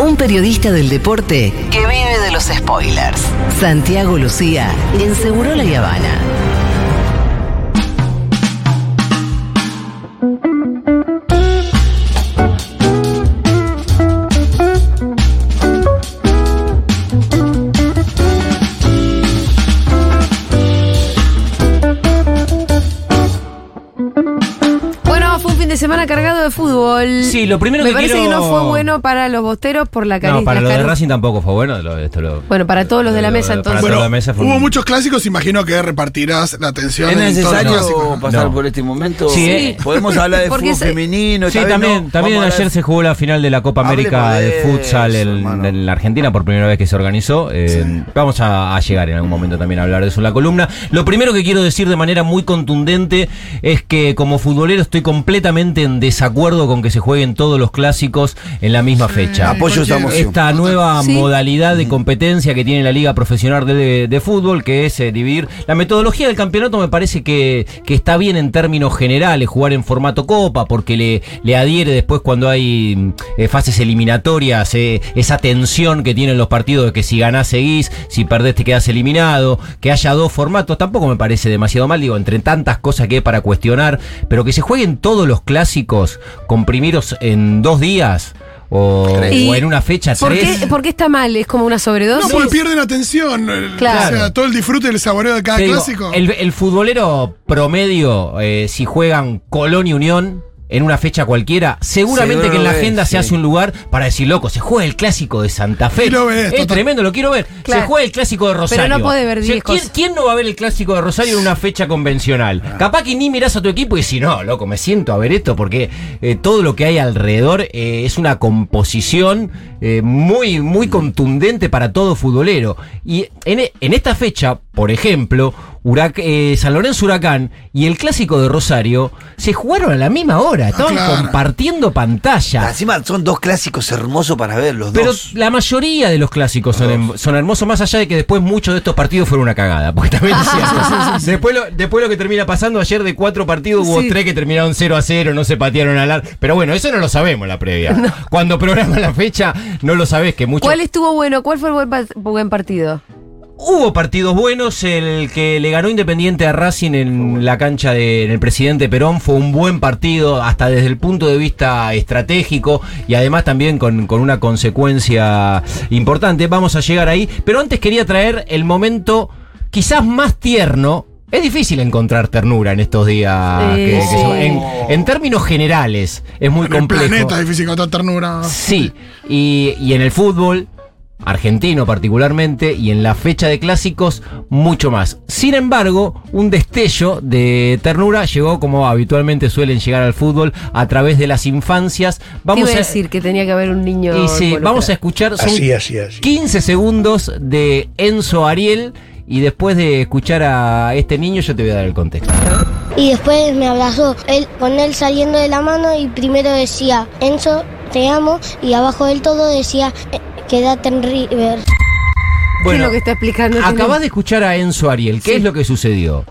Un periodista del deporte que vive de los spoilers. Santiago Lucía en Seguro La Habana. Bueno, fue un fin de semana cargado de fútbol. Sí, lo primero Me que parece quiero- que no fue bueno para los bosteros por la No, caricia. para lo de Racing tampoco fue bueno. lo- esto lo- Bueno, para todos los de la mesa, entonces. todos Bueno, los de la mesa fue hubo un- muchos clásicos, imagino que repartirás la atención ¿Es necesario pasar No. por este momento? Sí, eh. Podemos hablar de Porque fútbol se- femenino. Sí, también, no. también ayer se jugó la final de la Copa América Hablemos de de futsal eso, en, hermano. en la Argentina por primera vez que se organizó. Eh, Vamos a, a llegar en algún momento también a hablar de eso en la columna. Lo primero que quiero decir de manera muy contundente es que como futbolero estoy completamente en desacuerdo con que se jueguen todos los clásicos en la misma fecha. Apoyo esa moción. Esta nueva Sí. modalidad de competencia que tiene la Liga Profesional de, de Fútbol, que es eh, dividir. La metodología del campeonato me parece que, que está bien en términos generales, jugar en formato Copa, porque le, le adhiere después cuando hay mm, eh, fases eliminatorias, eh, esa tensión que tienen los partidos de que si ganás seguís, si perdés te quedás eliminado, que haya dos formatos, tampoco me parece demasiado mal, digo, entre tantas cosas que hay para cuestionar, pero que se jueguen todos los clásicos comprimidos en dos días. O, en una fecha ¿Por tres. qué, por qué está mal? ¿Es como una No, sobredosis? porque pierden atención. el- Claro. O sea, todo el disfrute y el saboreo de cada Te digo, clásico. el, el futbolero promedio, eh, si juegan Colón y Unión en una fecha cualquiera, seguramente Seguro que en la ves, agenda se hace un lugar para decir, loco, se juega el clásico de Santa Fe. Lo ves, es total. tremendo, lo quiero ver. Claro. Se juega el clásico de Rosario. no puede ver O sea, 10 ¿quién, no va a ver el clásico de Rosario en una fecha convencional? Capaz que ni mirás a tu equipo y si no, loco, me siento a ver esto porque eh, todo lo que hay alrededor eh, es una composición eh, muy, muy contundente para todo futbolero. Y en, en esta fecha, por ejemplo, Hurac- eh, San Lorenzo Huracán y el clásico de Rosario se jugaron a la misma hora, estaban claro. compartiendo pantalla. Encima son dos clásicos hermosos para ver, los Pero dos. la mayoría de los clásicos son, son hermosos, más allá de que después muchos de estos partidos fueron una cagada. Porque también es cierto. después, lo, después lo que termina pasando, ayer de cuatro partidos hubo Sí. tres que terminaron 0 a 0, no se patearon al ar. Pero bueno, eso no lo sabemos en la previa. Cuando programan la fecha, no lo sabés que muchos. ¿Cuál estuvo bueno? ¿Cuál fue el buen, pa- buen partido? Hubo partidos buenos, el que le ganó Independiente a Racing en la cancha del presidente Perón fue un buen partido, hasta desde el punto de vista estratégico y además también con, con una consecuencia importante. Vamos a llegar ahí, pero antes quería traer el momento quizás más tierno. Es difícil encontrar ternura en estos días. Sí. que- que Sí. son- en, en términos generales, es muy en el complejo. planeta es difícil encontrar ternura. Sí, y, y en el fútbol, argentino particularmente, y en la fecha de clásicos, mucho más. Sin embargo, un destello de ternura llegó, como habitualmente suelen llegar al fútbol, a través de las infancias. ¿Qué Vamos a decir? Que tenía que haber un niño. y sí, vamos a escuchar, son Así, así, así. 15 segundos de Enzo Ariel. Y después de escuchar a este niño, yo te voy a dar el contexto. Y después me abrazó, él, con él saliendo de la mano y primero decía, Enzo, te amo, y abajo del todo decía, "Eh, quédate en River. ¿Qué es lo que está explicando? Acabas de escuchar a Enzo Ariel. ¿Qué Sí. es lo que sucedió?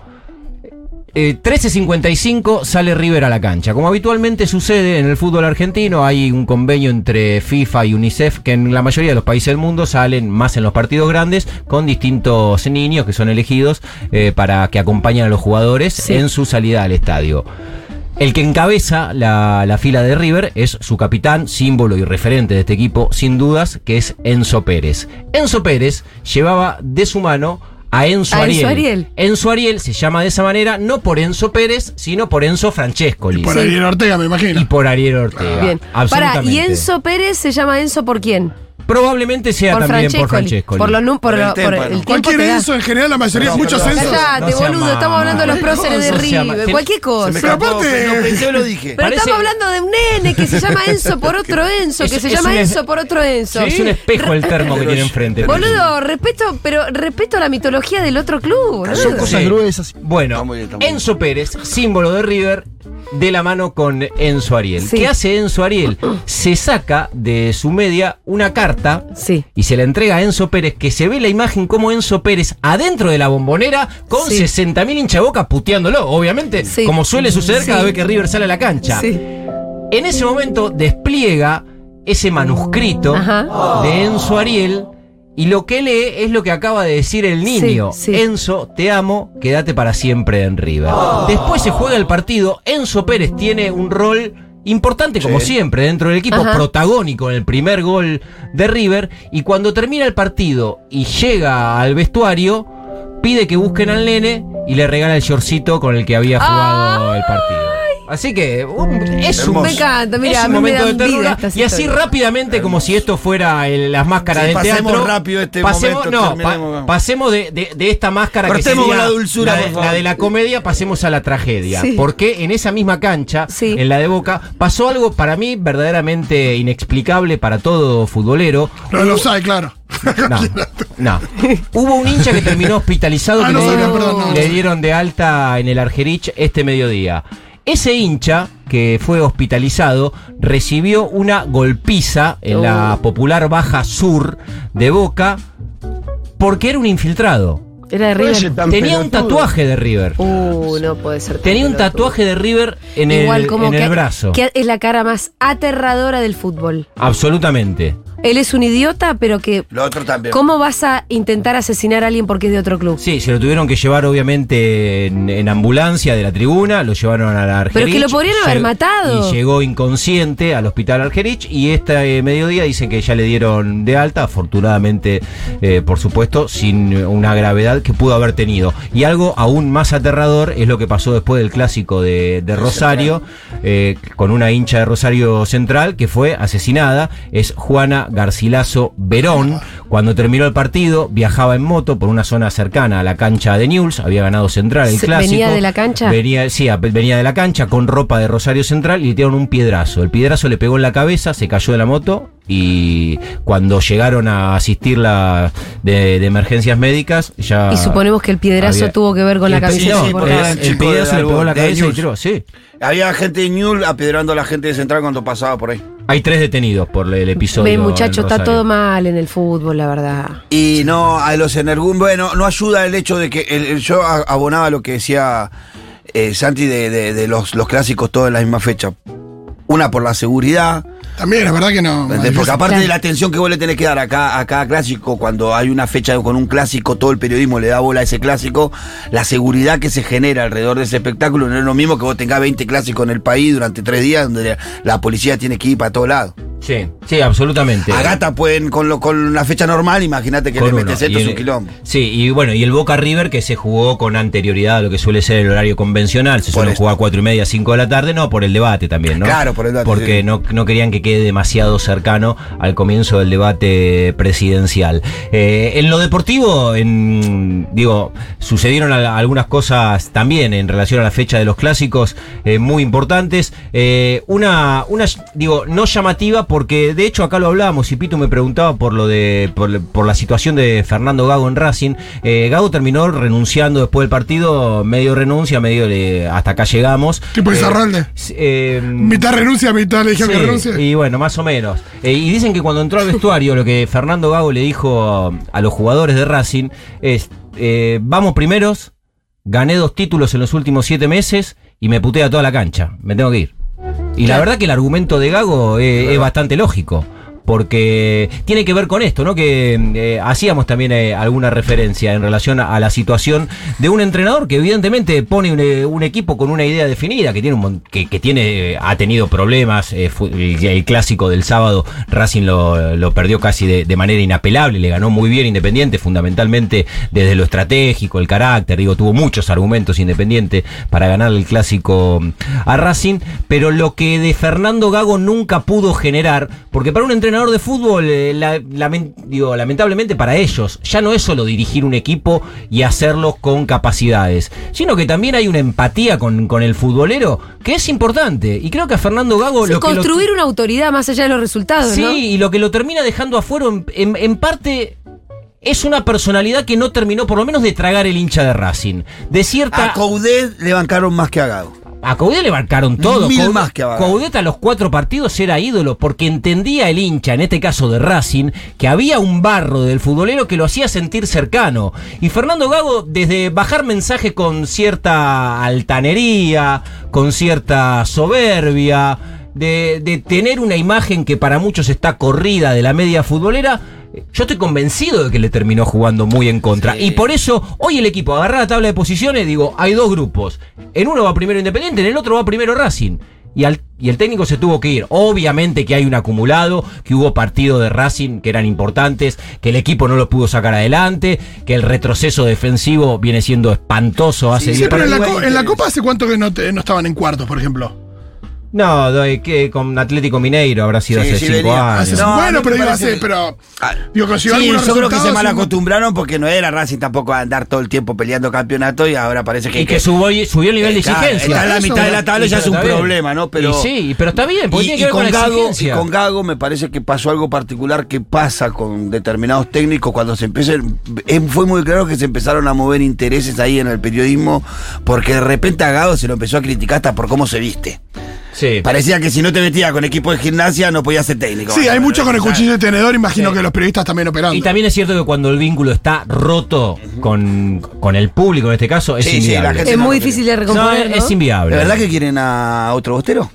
Eh, 13.55 sale River a la cancha. Como habitualmente sucede en el fútbol argentino, hay un convenio entre FIFA y UNICEF que en la mayoría de los países del mundo salen más en los partidos grandes con distintos niños que son elegidos eh, para que acompañen a los jugadores Sí. en su salida al estadio. El que encabeza la, la fila de River es su capitán, símbolo y referente de este equipo, sin dudas, que es Enzo Pérez. Enzo Pérez llevaba de su mano a Enzo A Ariel. Enzo Ariel. Enzo Ariel se llama de esa manera no por Enzo Pérez, sino por Enzo Francescoli. Por Sí. Ariel Ortega, me imagino. Y por Ariel Ortega. Bien. Para, Absolutamente. ¿y Enzo Pérez se llama Enzo por quién? Probablemente sea Por también Francescoli. por Francescoli. Por, los num- por, Por el lo- por el tiempo Cualquier. Enzo en general, la mayoría, No, muchos. Enzo. Cállate, No boludo, mal. estamos hablando de los próceres de. River. Cualquier cosa. Se me Pero escapó, aparte- no pensé, lo dije. Pero Parece- estamos hablando de un nene que se llama Enzo por otro Enzo, que se llama un- Enzo por otro Enzo. Es un espejo el termo que tiene enfrente. Boludo, respeto, pero respeto la mitología del otro club. Son cosas gruesas. Bueno. Enzo Pérez, símbolo de River, de la mano con Enzo Ariel. Sí. ¿Qué hace Enzo Ariel? Se saca de su media una carta Sí. y se la entrega a Enzo Pérez, que se ve la imagen como Enzo Pérez adentro de la bombonera con Sí. 60.000 hinchaboca puteándolo, obviamente, como suele suceder cada vez que River sale a la cancha. En ese momento despliega ese manuscrito Ajá. de Enzo Ariel. Y lo que lee es lo que acaba de decir el niño. Sí, sí. Enzo, te amo, quédate para siempre en River. Después se juega el partido. Enzo Pérez tiene un rol importante, como siempre, dentro del equipo, Ajá. protagónico en el primer gol de River. Y cuando termina el partido y llega al vestuario, pide que busquen al nene y le regala el shortcito con el que había jugado el partido. Así que um, es un. Me encanta, mira, es un me momento de ternura. Y así rápidamente, como si esto fuera el- las máscaras Sí, de pasemos teatro. rápido este pasemos, momento, no, pa- pasemos de, de- de esta máscara que Cortemos sería con la dulzura, la, de, la de la comedia, pasemos a la tragedia. Sí. Porque en esa misma cancha, Sí. en la de Boca, pasó algo para mí verdaderamente inexplicable para todo futbolero. Lo lo sabe, claro. No, no. Hubo un hincha que terminó hospitalizado Ah, que no le, dieron, perdón, no, le no. dieron de alta en el Argerich este mediodía. Ese hincha que fue hospitalizado recibió una golpiza en la Oh. popular Baja Sur de Boca porque era un infiltrado. Era de River. Tenía un tatuaje de River. Uh, no puede ser. Tenía un tatuaje de River en Igual el, como en que, el brazo. que es la cara más aterradora del fútbol. Absolutamente. Él es un idiota, pero que. Lo otro también. ¿Cómo vas a intentar asesinar a alguien porque es de otro club? Sí, se lo tuvieron que llevar obviamente en, en ambulancia de la tribuna, lo llevaron a la Argerich. Pero es que lo podrían haber matado. Y llegó inconsciente al hospital Argerich y este eh, mediodía dicen que ya le dieron de alta, afortunadamente, eh, por supuesto, sin una gravedad que pudo haber tenido. Y algo aún más aterrador es lo que pasó después del clásico de, de Rosario, eh, con una hincha de Rosario Central que fue asesinada, es Juana Garcilaso Verón. Cuando terminó el partido, viajaba en moto por una zona cercana a la cancha de Newell's, había ganado Central el clásico. ¿venía de la cancha? Venía, sí, venía de la cancha con ropa de Rosario Central y le tiraron un piedrazo. El piedrazo le pegó en la cabeza, se cayó de la moto y cuando llegaron a asistir la de, de emergencias médicas, ya. Y suponemos que el piedrazo había- tuvo que ver con Y la camiseta pe- sí, porque el, el piedrazo de le pegó la cabeza y tiró, sí. Había gente de Newell apedreando a la gente de Central cuando pasaba por ahí. Hay tres detenidos por el episodio. Ve, muchacho, está todo mal en el fútbol, la verdad. Y no, a los Energún, bueno, no ayuda el hecho de que el- el- yo abonaba lo que decía eh, Santi de, de- de los, los clásicos todos en la misma fecha. Una por la seguridad, También, es verdad que no. porque aparte Claro. de la atención que vos le tenés que dar a cada, a cada clásico, cuando hay una fecha con un clásico, todo el periodismo le da bola a ese clásico, la seguridad que se genera alrededor de ese espectáculo no es lo mismo que vos tengas 20 clásicos en el país durante tres días, donde la, la policía tiene que ir para todos lados. Sí, sí, absolutamente. A Gata pueden, con, lo, con la fecha normal, imagínate que Con le metes esto es un quilombo. Sí, y bueno, y el Boca River que se jugó con anterioridad a lo que suele ser el horario convencional, se suele jugar a cuatro y media, cinco de la tarde, no, por el debate también, ¿no? Claro, por el debate, Porque sí. no, no querían que quede demasiado cercano al comienzo del debate presidencial. Eh, en lo deportivo, en, digo, sucedieron al- algunas cosas también en relación a la fecha de los clásicos eh, muy importantes. Eh, una, una, digo, no llamativa porque de hecho acá lo hablábamos y Pito me preguntaba por lo de, por, por la situación de Fernando Gago en Racing. Eh, Gago terminó renunciando después del partido, medio renuncia, medio hasta acá llegamos. Tipo Izarralde. eh, Mitad renuncia, mitad le dijeron Sí, que renuncie. Y bueno, más o menos. Eh, y dicen que cuando entró al vestuario, lo que Fernando Gago le dijo a los jugadores de Racing es: eh, Vamos primeros, gané dos títulos en los últimos siete meses y me putea toda la cancha. Me tengo que ir. Y la verdad que el argumento de Gago es bastante lógico. Porque tiene que ver con esto, ¿no? Que eh, hacíamos también eh, alguna referencia en relación a, la situación de un entrenador que evidentemente pone un, eh, equipo con una idea definida, que tiene que, tiene, ha tenido problemas. el clásico del sábado, Racing lo, lo perdió casi de, de manera inapelable, le ganó muy bien Independiente, fundamentalmente desde lo estratégico, el carácter, digo, tuvo muchos argumentos Independiente para ganar el clásico a Racing, pero lo que de Fernando Gago nunca pudo generar, porque para un entrenador de fútbol, eh, la- digo, lamentablemente para ellos, ya no es solo dirigir un equipo y hacerlo con capacidades, sino que también hay una empatía con, con el futbolero que es importante. Y creo que a Fernando Gago Sí, lo que lo- construir una autoridad más allá de los resultados, Sí, ¿no? y lo que lo termina dejando afuera, en, en- en parte, es una personalidad que no terminó, por lo menos, de tragar el hincha de Racing. De cierta. A Coudet le bancaron más que a Gago. A Coudet le marcaron todo. Mil Coudet- más que a los cuatro partidos era ídolo porque entendía el hincha, en este caso de Racing, que había un barro del futbolero que lo hacía sentir cercano. Y Fernando Gago, desde bajar mensaje con cierta altanería, con cierta soberbia, de, de tener una imagen que para muchos está corrida de la media futbolera, yo estoy convencido de que le terminó jugando muy en contra. Sí. Y por eso, hoy el equipo agarra la tabla de posiciones, digo, hay dos grupos. En uno va primero Independiente, en el otro va primero Racing. Y, al- y el técnico se tuvo que ir. Obviamente que hay un acumulado, que hubo partidos de Racing que eran importantes, que el equipo no los pudo sacar adelante, que el retroceso defensivo viene siendo espantoso hace Sí, Sí, pero en la, en la Copa hace cuánto que no, te- no estaban en cuartos, por ejemplo. No, doy que con Atlético Mineiro habrá sido Sí, hace sí, cinco venía. años. No, bueno, mí pero digo, hace, pero. Ah, Digo, Sí, yo creo que se mal acostumbraron porque no era Racing tampoco a andar todo el tiempo peleando campeonato y ahora parece que. Y que subió, subió el nivel de Eh, exigencia. Está en la Eso, mitad de la tabla Y ya es un problema, ¿no? Pero. Y sí, pero está bien, porque Y, tiene y que ver con, con la Gago, y con Gago me parece que pasó algo particular que pasa con determinados técnicos cuando se empiezan, eh, fue muy claro que se empezaron a mover intereses ahí en el periodismo porque de repente a Gago se lo empezó a criticar hasta por cómo se viste. Sí. Parecía que si no te metía con equipo de gimnasia no podías ser técnico. Sí, hay mucho con el cuchillo de tenedor, imagino Sí. que los periodistas también operando. Y también es cierto que cuando el vínculo está roto con, con el público en este caso, es Sí, sí, la inviable. gente Es no muy difícil de recomponer. es inviable. ¿De verdad que quieren a otro bostero?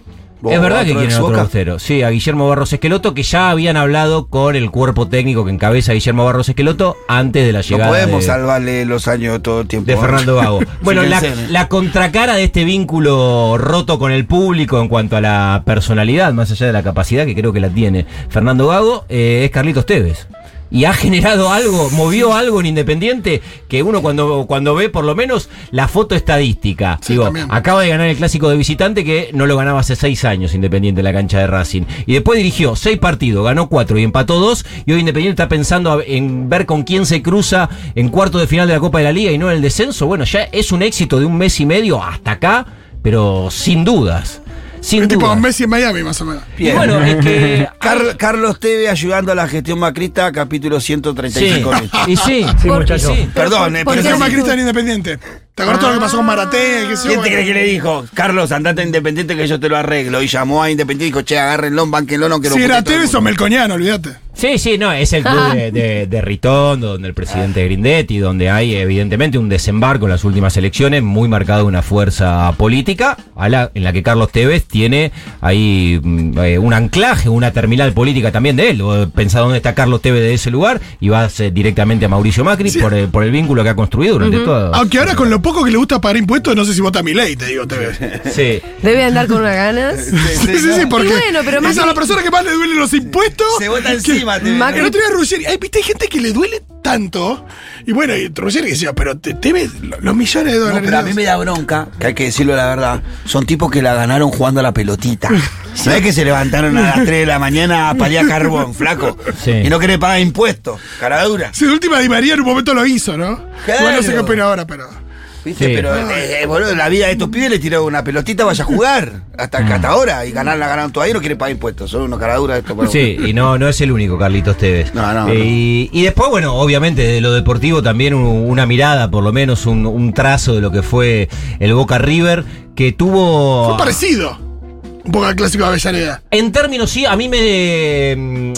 Es ¿O verdad que quieren otro bostero. Sí, a Guillermo Barros Esqueloto, que ya habían hablado con el cuerpo técnico que encabeza Guillermo Barros Esqueloto antes de la No llegada podemos de, salvarle los años todo el tiempo. de Fernando Gago. Bueno, la, ¿eh? la contracara de este vínculo roto con el público en cuanto a la personalidad, más allá de la capacidad que creo que la tiene Fernando Gago, eh, es Carlitos Tevez. Y ha generado algo, movió algo en Independiente que uno cuando, cuando ve por lo menos la foto estadística. Sí, Digo, también. acaba de ganar el clásico de visitante que no lo ganaba hace seis años Independiente en la cancha de Racing. Y después dirigió seis partidos, ganó cuatro y empató dos. Y hoy Independiente está pensando en ver con quién se cruza en cuarto de final de la Copa de la Liga y no en el descenso. Bueno, ya es un éxito de un mes y medio hasta acá, pero sin dudas. Sin Es tipo. Messi en Miami, más o menos. Y bueno, es que. Car- Carlos Teve ayudando a la gestión macrista, capítulo Sí, 135. mil. y sí, Por- y sí. Perdón, eh, ¿Por pero qué Pero no? Macrista en Independiente. ¿Te acuerdas todo lo que pasó con Maraté? qué sé yo? ¿Quién te cree que le dijo? Carlos, andate a Independiente que yo te lo arreglo. Y llamó a Independiente y dijo, che, agárrenlo, banquenlo, no que lo Si era Tevez o. Melconiano, olvídate. Sí, sí, no, es el club de, de, de Ritondo, donde el presidente Grindetti, donde hay evidentemente un desembarco en las últimas elecciones, muy marcado una fuerza política, a la, en la que Carlos Tevez tiene ahí mm, eh, un anclaje, una terminal política también de él. Pensá dónde está Carlos Tevez de ese lugar y vas eh, directamente a Mauricio Macri Sí. por, el, por el vínculo que ha construido durante todo. Aunque ahora con lo poco que le gusta pagar impuestos, no sé si vota mi ley, te digo, Tevez. Sí. Debe andar con unas ganas. Sí, sí, sí, porque Y bueno, pero es la persona que más le duelen los impuestos. Se vota que- encima, Tevez. Macri- El otro día Ruggeri, hay, viste, hay gente que le duele tanto. Y bueno, y Ruggeri decía, pero te, Tevez, lo- los millones de No, dólares. pero a mí me da bronca, que hay que decirlo la verdad. Son tipos que la ganaron jugando a la pelotita. Es que se levantaron a las 3 de la mañana a paliar carbón, flaco. Sí. Y no querés pagar impuestos, cara dura. Si de última Di María en un momento lo hizo, ¿no? Claro. Igual no sé qué opina ahora, pero. ¿Viste? Sí. Pero, eh, eh, boludo, la vida de estos pibes le tiró una pelotita, vaya a jugar. Hasta, hasta ahora. Y ganar la ganaron todavía y no quiere pagar impuestos. Son unos caraduras de estos. pero- Sí, y no, no es el único Carlitos Tevez. No, no, Eh, no. Y, y después, bueno, obviamente de lo deportivo también un- una mirada, por lo menos un, un trazo de lo que fue el Boca River, que tuvo... Fue parecido. Un poco al clásico de Avellaneda. En términos, sí, a mí me... mm,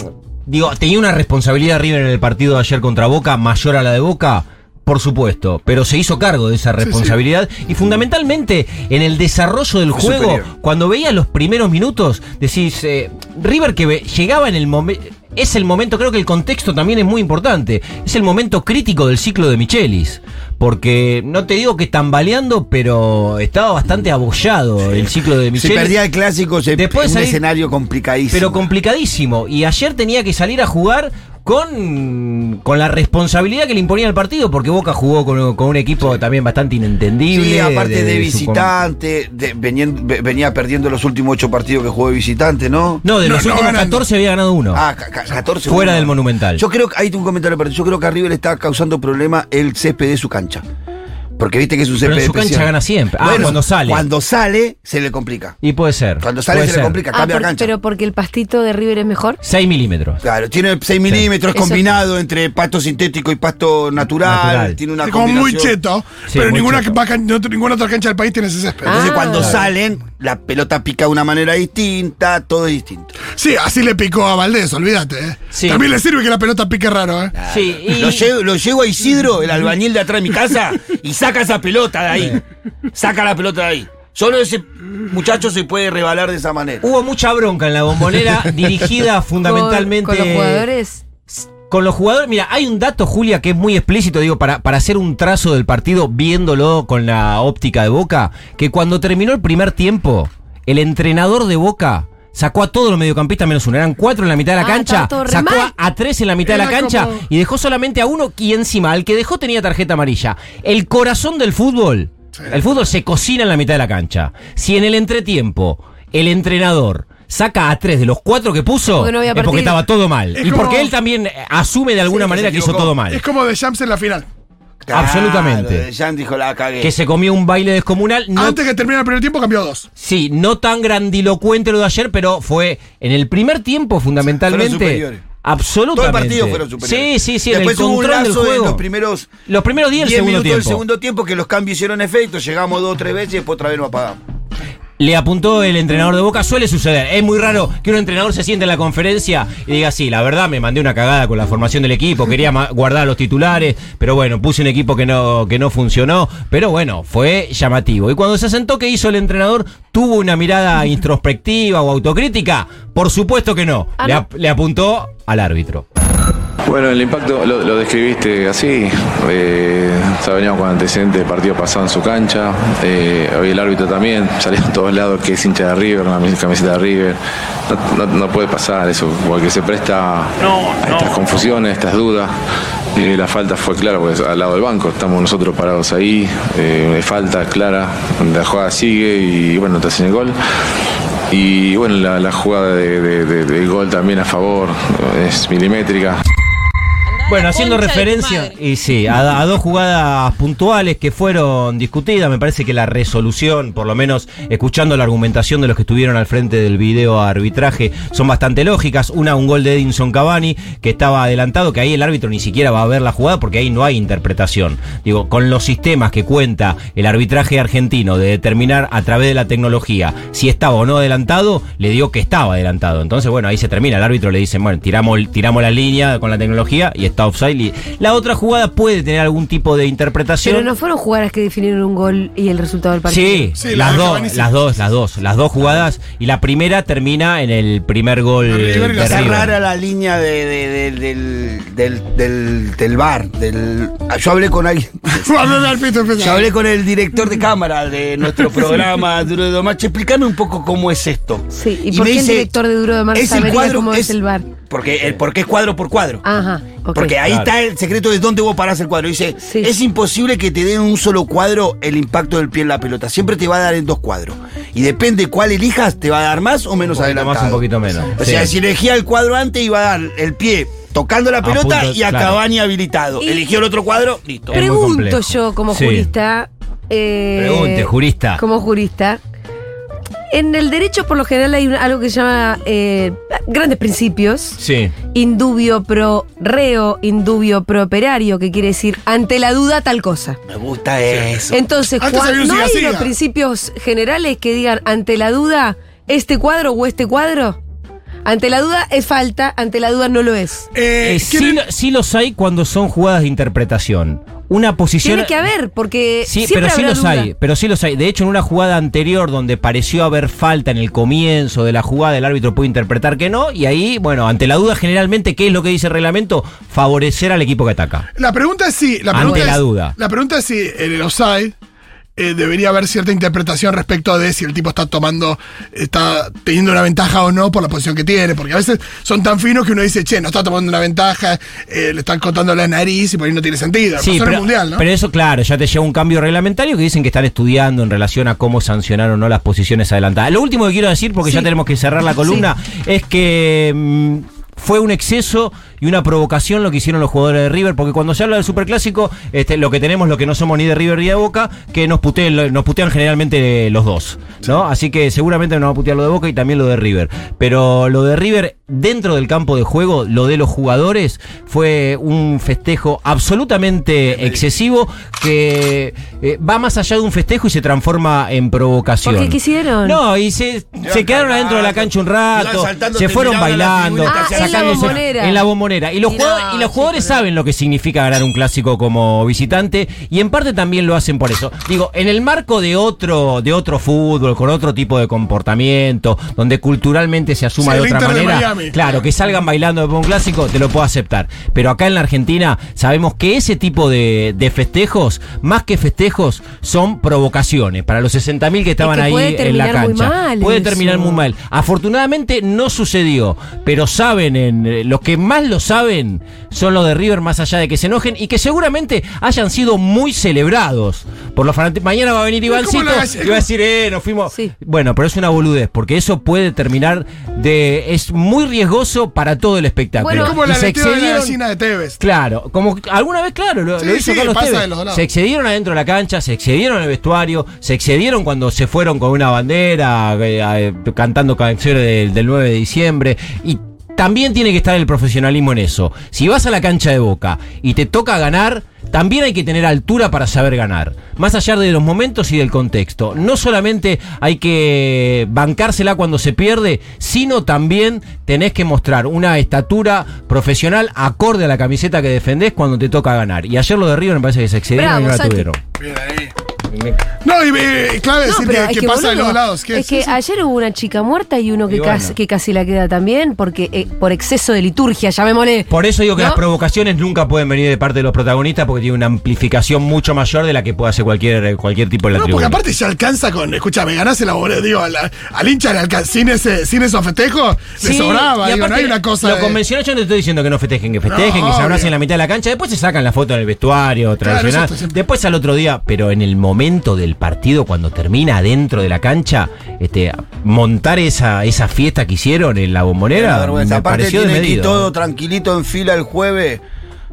Digo, tenía una responsabilidad River en el partido de ayer contra Boca, mayor a la de Boca. Por supuesto, pero se hizo cargo de esa responsabilidad y fundamentalmente en el desarrollo del juego, superior. cuando veías los primeros minutos, decís, eh, River que llegaba en el momento, es el momento, creo que el contexto también es muy importante, es el momento crítico del ciclo de Michelis, porque no te digo que tambaleando, pero estaba bastante abollado el ciclo de Se Michelis. perdía el clásico, se Después un salir- escenario complicadísimo. Pero complicadísimo. Y ayer tenía que salir a jugar con, con la responsabilidad que le imponía el partido, porque Boca jugó con, con un equipo también bastante inentendible. Sí, aparte de, visitante, de- ve- venía perdiendo los últimos ocho partidos que jugó de visitante, ¿no? No, de No, los no últimos ganando. 14 había ganado uno. Ah, ca- ca- 14 Fuera uno. del Monumental. Yo creo que, ahí tengo un comentario, pero yo creo que a River le está causando problema el césped de su cancha. Porque viste que es un Pero césped en su cancha gana siempre. Ah, cuando sale. Cuando sale, se le complica. y puede ser. Cuando sale puede se le ser. complica, Ah, cambia por- cancha. pero porque el pastito de River es mejor. 6 milímetros. Claro, tiene 6 milímetros Eso- combinado entre pasto sintético y pasto natural. Natural. Tiene una Es como muy combinación. cheto. Sí, pero muy ninguna, cheto. vaca- no- ninguna otra cancha del país tiene ese césped. Entonces Ah. cuando Claro. salen, la pelota pica de una manera distinta, todo es distinto. Sí, así le picó a Valdés, olvídate. ¿eh? Sí. También le sirve que la pelota pique raro, ¿eh? Sí, y- Lo, llevo, lo llevo a Isidro, el albañil de atrás de mi casa, y saca esa pelota de ahí. Saca la pelota de ahí. Solo ese muchacho se puede rebalar de esa manera. Hubo mucha bronca en la bombonera, dirigida fundamentalmente. Con, con los jugadores. Con los jugadores, mira, hay un dato, Julia, que es muy explícito, digo, para, para hacer un trazo del partido viéndolo con la óptica de Boca, que cuando terminó el primer tiempo, el entrenador de Boca sacó a todos los mediocampistas menos uno, eran cuatro en la mitad de la Ah, cancha, sacó a, a tres en la mitad de la cancha como- y dejó solamente a uno y encima, al que dejó tenía tarjeta amarilla. El corazón del fútbol, el fútbol se cocina en la mitad de la cancha. Si en el entretiempo el entrenador saca a tres de los cuatro que puso, Porque no había es porque estaba todo mal. Es y como- porque él también asume de alguna Sí, manera que hizo todo mal. Es como de Jams en la final. Absolutamente. Jan dijo la cagué. Que se comió un baile descomunal. No, Antes que termine el primer tiempo cambió dos. sí, no tan grandilocuente lo de ayer, pero fue en el primer tiempo fundamentalmente. Fueron superiores. Absolutamente. Todo el partido fueron superiores. Sí, sí, sí. Después en el hubo un del lazo en juego. los primeros Los primeros 10 del 10 segundo minutos del tiempo. segundo tiempo que los cambios hicieron efecto. Llegamos dos o tres veces y después otra vez nos apagamos. Le apuntó el entrenador de Boca, suele suceder. Es muy raro que un entrenador se siente en la conferencia y diga, sí, la verdad me mandé una cagada con la formación del equipo, quería guardar los titulares, pero bueno, puse un equipo que no, que no funcionó, pero bueno, fue llamativo. Y cuando se sentó, ¿qué hizo el entrenador? ¿Tuvo una mirada introspectiva o autocrítica? Por supuesto que no. Le, le apuntó al árbitro. Bueno, el impacto lo, lo describiste así. Eh, ya veníamos con antecedentes de partido pasado en su cancha. Eh, hoy el árbitro también salió a todos lados que es hincha de River, mis- camiseta de River. No, no- no puede pasar eso, porque se presta a estas confusiones, estas dudas. Y la falta fue clara, porque es al lado del banco, estamos nosotros parados ahí. Eh, falta clara, la jugada sigue y bueno, te hacen el gol. Y bueno, la, la jugada de, de- de- del gol también a favor es milimétrica. Bueno, haciendo referencia, y sí, a, a dos jugadas puntuales que fueron discutidas, me parece que la resolución, por lo menos escuchando la argumentación de los que estuvieron al frente del video arbitraje, son bastante lógicas. Una, un gol de Edinson Cavani, que estaba adelantado, que ahí el árbitro ni siquiera va a ver la jugada porque ahí no hay interpretación. Digo, con los sistemas que cuenta el arbitraje argentino de determinar a través de la tecnología si estaba o no adelantado, le dio que estaba adelantado. Entonces, bueno, ahí se termina. El árbitro le dice, bueno, tiramos, tiramos la línea con la tecnología y está offside. Y la otra jugada puede tener algún tipo de interpretación. Pero no fueron jugadas que definieron un gol y el resultado del partido. Sí, Sí, la las, dos, las dos, las dos, las dos jugadas. Y la primera termina en el primer gol Está rara la línea de, de- de- del, del, del, del bar. Del, yo hablé con alguien. Yo hablé con el director de cámara de nuestro programa Duro de Domar. Che, explícame un poco cómo es esto. Sí, ¿y, Y por qué el dice, director de Duro de Mar es el sabería cuadro, cómo es, es- el bar? Porque, el, porque es cuadro por cuadro. Ajá. Porque ahí Claro. está el secreto de dónde vos parás el cuadro. Dice, Sí. es imposible que te den un solo cuadro el impacto del pie en la pelota. Siempre te va a dar en dos cuadros. Y depende cuál elijas, te va a dar más o menos Un adelantado. más, un poquito menos. O Sí. sea, si elegía el cuadro antes, iba a dar el pie tocando la A pelota punto- y a claro. Cavani habilitado. Y- Eligió el otro cuadro, listo. Pregunto yo como Sí. jurista. eh, Pregunte, jurista. Como jurista. En el derecho, por lo general, hay un- algo que se llama eh, grandes principios. Sí. Indubio pro reo, indubio pro operario, que quiere decir ante la duda tal cosa. Me gusta eso. Entonces, Antes Juan, ¿no hay los principios generales que digan ante la duda este cuadro o este cuadro? Ante la duda es falta, ante la duda no lo es. Eh, Eh, sí, ¿quieren- lo- sí los hay cuando son jugadas de interpretación. Una posición. Tiene que haber, porque Sí, siempre pero sí los duda. hay, pero sí los hay. De hecho, en una jugada anterior donde pareció haber falta en el comienzo de la jugada, el árbitro puede interpretar que no, y ahí, bueno, ante la duda, generalmente, ¿qué es lo que dice el reglamento? Favorecer al equipo que ataca. La pregunta es si. La Ante pregunta la es- duda. La pregunta es si en el offside eh, debería haber cierta interpretación respecto de si el tipo está tomando, está teniendo una ventaja o no por la posición que tiene. Porque a veces son tan finos que uno dice, che, no está tomando una ventaja, eh, le están contando la nariz y por ahí no tiene sentido. El pero, mundial, ¿no? pero eso, claro, ya te lleva un cambio reglamentario que dicen que están estudiando en relación a cómo sancionar o no las posiciones adelantadas. Lo último que quiero decir, porque ya Sí. tenemos que cerrar la columna, es que mm, fue un exceso y una provocación lo que hicieron los jugadores de River, porque cuando se habla del superclásico, este, lo que tenemos, lo que no somos ni de River ni de Boca, que nos putean, nos putean generalmente los dos, ¿no? Así que seguramente nos va a putear lo de Boca y también lo de River. Pero lo de River dentro del campo de juego, lo de los jugadores, fue un festejo absolutamente excesivo que eh, va más allá de un festejo y se transforma en provocación. ¿Por qué quisieron? No, y se, se quedaron adentro de la cancha un rato, se fueron bailando, figuritas, Ah, en la sacándose- bombonera. en la bombonera. Y los, Y jugadores, no, y los jugadores saben lo que significa ganar un clásico como visitante y en parte también lo hacen por eso. Digo, en el marco de otro, de otro fútbol, con otro tipo de comportamiento, donde culturalmente se asuma Sí, de otra Inter manera, claro, que salgan bailando después de un clásico, te lo puedo aceptar. Pero acá en la Argentina sabemos que ese tipo de, de festejos, más que festejos, son provocaciones para los 60.000 que estaban que ahí en la cancha. mal puede eso. terminar muy mal. Afortunadamente no sucedió, pero saben, en, eh, los que más lo saben son los de River, más allá de que se enojen y que seguramente hayan sido muy celebrados por los fanáticos. Mañana va a venir Ivancito y va a decir, eh, nos fuimos. Sí. Bueno, pero es una boludez, porque eso puede terminar de. Es muy riesgoso para todo el espectáculo. Bueno, Como Y la se lectura de la Tevez. Claro, como alguna vez, claro, lo, Sí, lo hizo sí, Carlos pasa Tevez. de los lados. Se excedieron adentro de la cancha, se excedieron en el vestuario, se excedieron cuando se fueron con una bandera, eh, eh, cantando canciones del, del 9 de diciembre. Y también tiene que estar el profesionalismo en eso. Si vas a la cancha de boca y te toca ganar, también hay que tener altura para saber ganar. Más allá de los momentos y del contexto. No solamente hay que bancársela cuando se pierde, sino también tenés que mostrar una estatura profesional acorde a la camiseta que defendés cuando te toca ganar. Y ayer lo de River me parece que se excedieron y no la tuvieron. Bien ahí. No, y eh, clave No, decir pero que, es que que, pasa de los lados. es que sí, sí. ayer hubo una chica muerta y uno que, Y bueno. casi, que casi la queda también porque eh, por exceso de liturgia, llamémosle. Por eso digo que ¿No? las provocaciones nunca pueden venir de parte de los protagonistas porque tiene una amplificación mucho mayor de la que puede hacer cualquier, cualquier tipo en la No, tribuna. porque aparte se alcanza con, escúchame, ganás el labor, digo, al, al hincha le alcanza, sin ese, sin esos festejos, le Sí, sobraba, y digo, no aparte, hay una cosa. Lo de- convencional yo no te estoy diciendo que no festejen, que festejen, No, que se abracen en la mitad de la cancha, después se sacan la foto en el vestuario tradicional, siempre- después al otro día, pero en el momento del partido, cuando termina dentro de la cancha, este, montar esa, esa fiesta que hicieron en la bombonera, me Aparte pareció tiene que ir desmedido. todo tranquilito en fila el jueves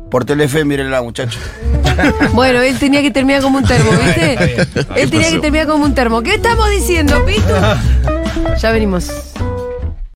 por Telefe, mírenla muchachos. Bueno, él tenía que terminar como un termo, ¿viste? Él tenía que terminar como un termo. ¿Qué estamos diciendo, Pito? Ya venimos.